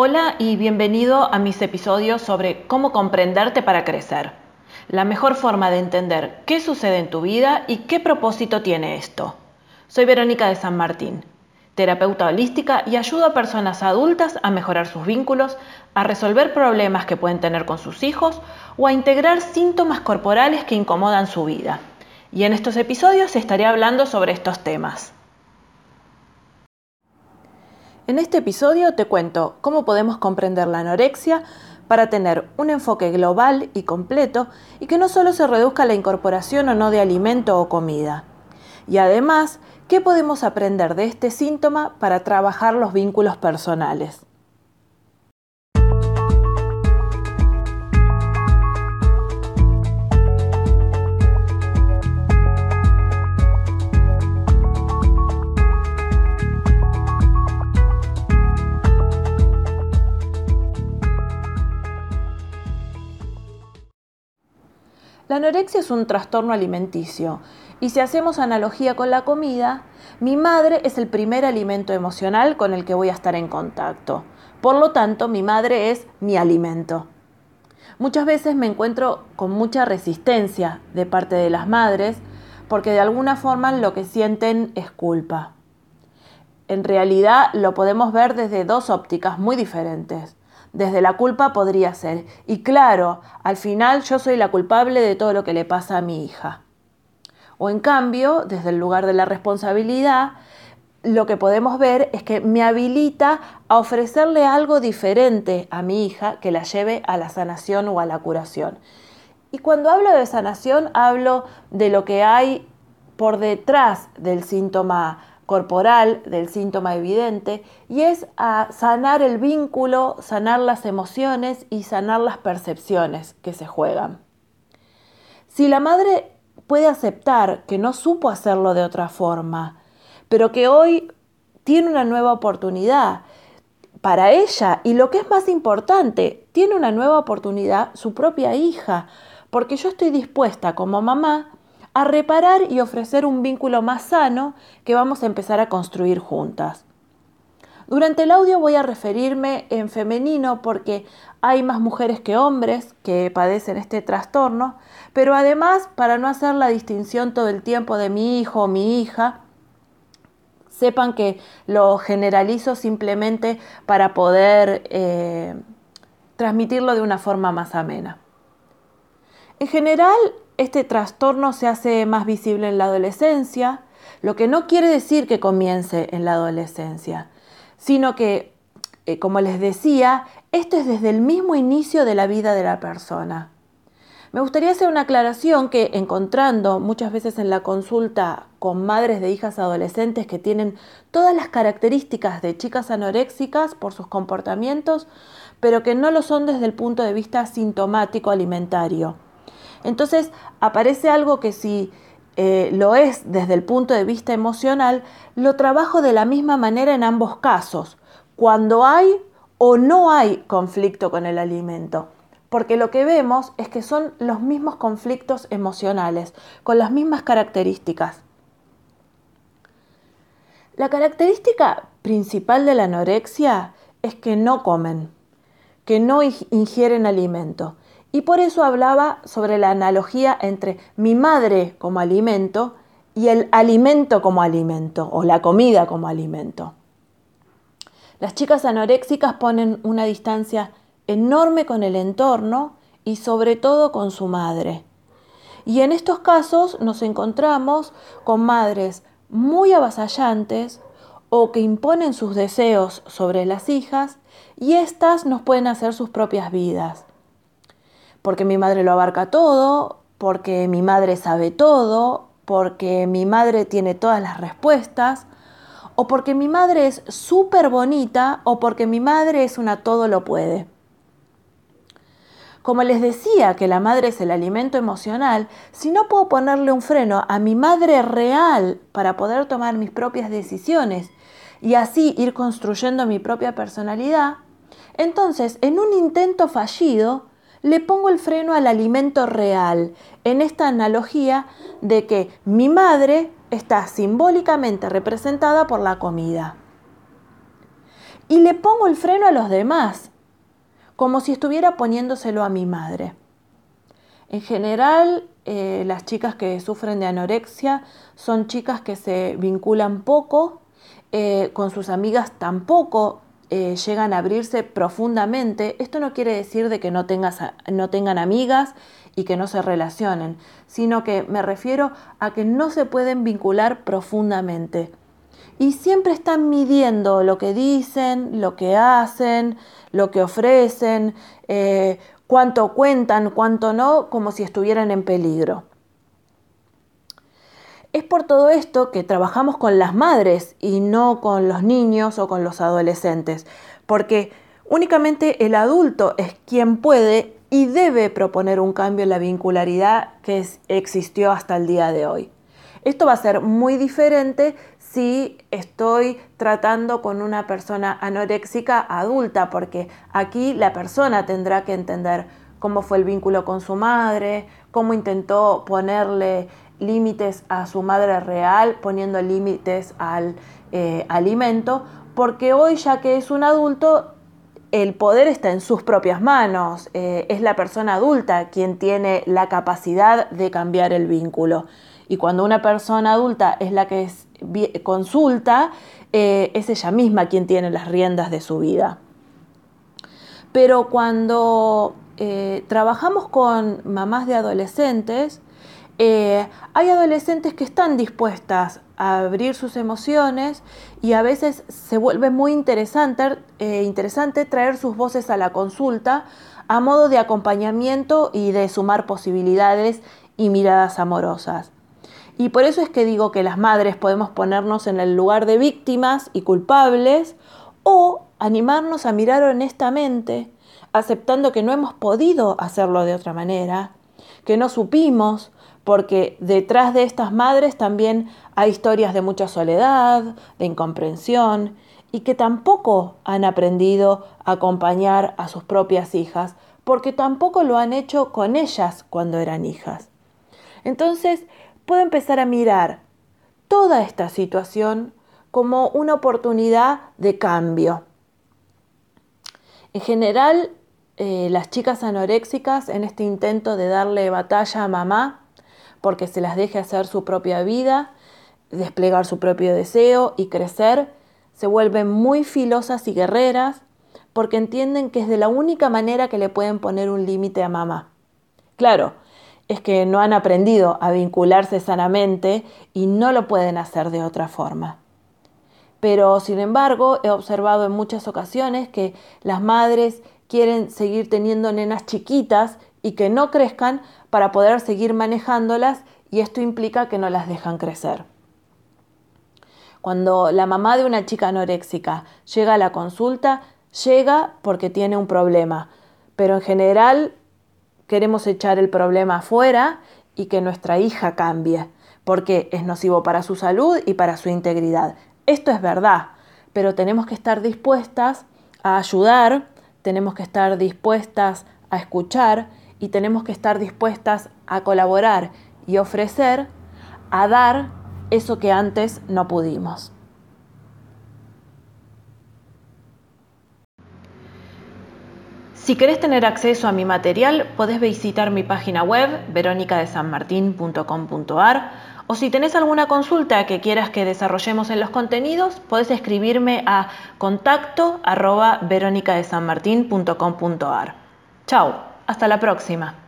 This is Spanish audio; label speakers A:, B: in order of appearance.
A: Hola y bienvenido a mis episodios sobre cómo comprenderte para crecer. La mejor forma de entender qué sucede en tu vida y qué propósito tiene esto. Soy Verónica de San Martín, terapeuta holística y ayudo a personas adultas a mejorar sus vínculos, a resolver problemas que pueden tener con sus hijos o a integrar síntomas corporales que incomodan su vida. Y en estos episodios estaré hablando sobre estos temas. En este episodio te cuento cómo podemos comprender la anorexia para tener un enfoque global y completo y que no solo se reduzca la incorporación o no de alimento o comida. Y además, ¿qué podemos aprender de este síntoma para trabajar los vínculos personales? Anorexia es un trastorno alimenticio y si hacemos analogía con la comida, mi madre es el primer alimento emocional con el que voy a estar en contacto. Por lo tanto, mi madre es mi alimento. Muchas veces me encuentro con mucha resistencia de parte de las madres porque de alguna forma lo que sienten es culpa. En realidad lo podemos ver desde dos ópticas muy diferentes desde la culpa podría ser. Y claro, al final yo soy la culpable de todo lo que le pasa a mi hija. O en cambio, desde el lugar de la responsabilidad, lo que podemos ver es que me habilita a ofrecerle algo diferente a mi hija que la lleve a la sanación o a la curación. Y cuando hablo de sanación, hablo de lo que hay por detrás del síntoma corporal del síntoma evidente y es a sanar el vínculo, sanar las emociones y sanar las percepciones que se juegan. Si la madre puede aceptar que no supo hacerlo de otra forma, pero que hoy tiene una nueva oportunidad para ella y lo que es más importante, tiene una nueva oportunidad su propia hija, porque yo estoy dispuesta como mamá a reparar y ofrecer un vínculo más sano que vamos a empezar a construir juntas. Durante el audio voy a referirme en femenino porque hay más mujeres que hombres que padecen este trastorno, pero además para no hacer la distinción todo el tiempo de mi hijo o mi hija, sepan que lo generalizo simplemente para poder eh, transmitirlo de una forma más amena. En general, este trastorno se hace más visible en la adolescencia, lo que no quiere decir que comience en la adolescencia, sino que, eh, como les decía, esto es desde el mismo inicio de la vida de la persona. Me gustaría hacer una aclaración que encontrando muchas veces en la consulta con madres de hijas adolescentes que tienen todas las características de chicas anoréxicas por sus comportamientos, pero que no lo son desde el punto de vista sintomático alimentario. Entonces aparece algo que si eh, lo es desde el punto de vista emocional, lo trabajo de la misma manera en ambos casos, cuando hay o no hay conflicto con el alimento. Porque lo que vemos es que son los mismos conflictos emocionales, con las mismas características. La característica principal de la anorexia es que no comen, que no ingieren alimento y por eso hablaba sobre la analogía entre mi madre como alimento y el alimento como alimento o la comida como alimento. Las chicas anoréxicas ponen una distancia enorme con el entorno y sobre todo con su madre. Y en estos casos nos encontramos con madres muy avasallantes o que imponen sus deseos sobre las hijas y éstas nos pueden hacer sus propias vidas porque mi madre lo abarca todo, porque mi madre sabe todo, porque mi madre tiene todas las respuestas, o porque mi madre es súper bonita, o porque mi madre es una todo lo puede. Como les decía que la madre es el alimento emocional, si no puedo ponerle un freno a mi madre real para poder tomar mis propias decisiones y así ir construyendo mi propia personalidad, entonces en un intento fallido le pongo el freno al alimento real, en esta analogía de que mi madre está simbólicamente representada por la comida. y le pongo el freno a los demás, como si estuviera poniéndoselo a mi madre. En general, eh, las chicas que sufren de anorexia son chicas que se vinculan poco, eh, con sus amigas tampoco eh, llegan a abrirse profundamente. Esto no quiere decir de que no, tengan amigas y que no se relacionen, sino que me refiero a que no se pueden vincular profundamente. Y siempre están midiendo lo que dicen, lo que hacen, lo que ofrecen, cuánto cuentan, cuánto no, como si estuvieran en peligro. Es por todo esto que trabajamos con las madres y no con los niños o con los adolescentes, porque únicamente el adulto es quien puede y debe proponer un cambio en la vincularidad que existió hasta el día de hoy. Esto va a ser muy diferente si estoy tratando con una persona anoréxica adulta, porque aquí la persona tendrá que entender cómo fue el vínculo con su madre, cómo intentó ponerle límites a su madre real, poniendo límites al eh, alimento, porque hoy ya que es un adulto, el poder está en sus propias manos, eh, es la persona adulta quien tiene la capacidad de cambiar el vínculo. Y cuando una persona adulta es la que consulta, eh, es ella misma quien tiene las riendas de su vida. Pero cuando trabajamos con mamás de adolescentes, eh, hay adolescentes que están dispuestas a abrir sus emociones y a veces se vuelve muy interesante, interesante traer sus voces a la consulta a modo de acompañamiento y de sumar posibilidades y miradas amorosas. Y por eso es que digo que las madres podemos ponernos en el lugar de víctimas y culpables o animarnos a mirar honestamente, aceptando que no hemos podido hacerlo de otra manera, que no supimos, porque detrás de estas madres también hay historias de mucha soledad, de incomprensión, y que tampoco han aprendido a acompañar a sus propias hijas, porque tampoco lo han hecho con ellas cuando eran hijas. Entonces, puedo empezar a mirar toda esta situación como una oportunidad de cambio. En general, eh, las chicas anoréxicas en este intento de darle batalla a mamá, porque se las deje hacer su propia vida, desplegar su propio deseo y crecer, se vuelven muy filosas y guerreras porque entienden que es de la única manera que le pueden poner un límite a mamá. Claro, es que no han aprendido a vincularse sanamente y no lo pueden hacer de otra forma. Pero, sin embargo, he observado en muchas ocasiones que las madres quieren seguir teniendo nenas chiquitas y que no crezcan para poder seguir manejándolas y esto implica que no las dejan crecer. Cuando la mamá de una chica anoréxica llega a la consulta, llega porque tiene un problema, pero en general queremos echar el problema afuera y que nuestra hija cambie, porque es nocivo para su salud y para su integridad. Esto es verdad, pero tenemos que estar dispuestas a ayudar, tenemos que estar dispuestas a escuchar y tenemos que estar dispuestas a colaborar y ofrecer, a dar eso que antes no pudimos. Si querés tener acceso a mi material, podés visitar mi página web veronicadesanmartin.com.ar o si tenés alguna consulta que quieras que desarrollemos en los contenidos, podés escribirme a contacto arroba. Chao, hasta la próxima.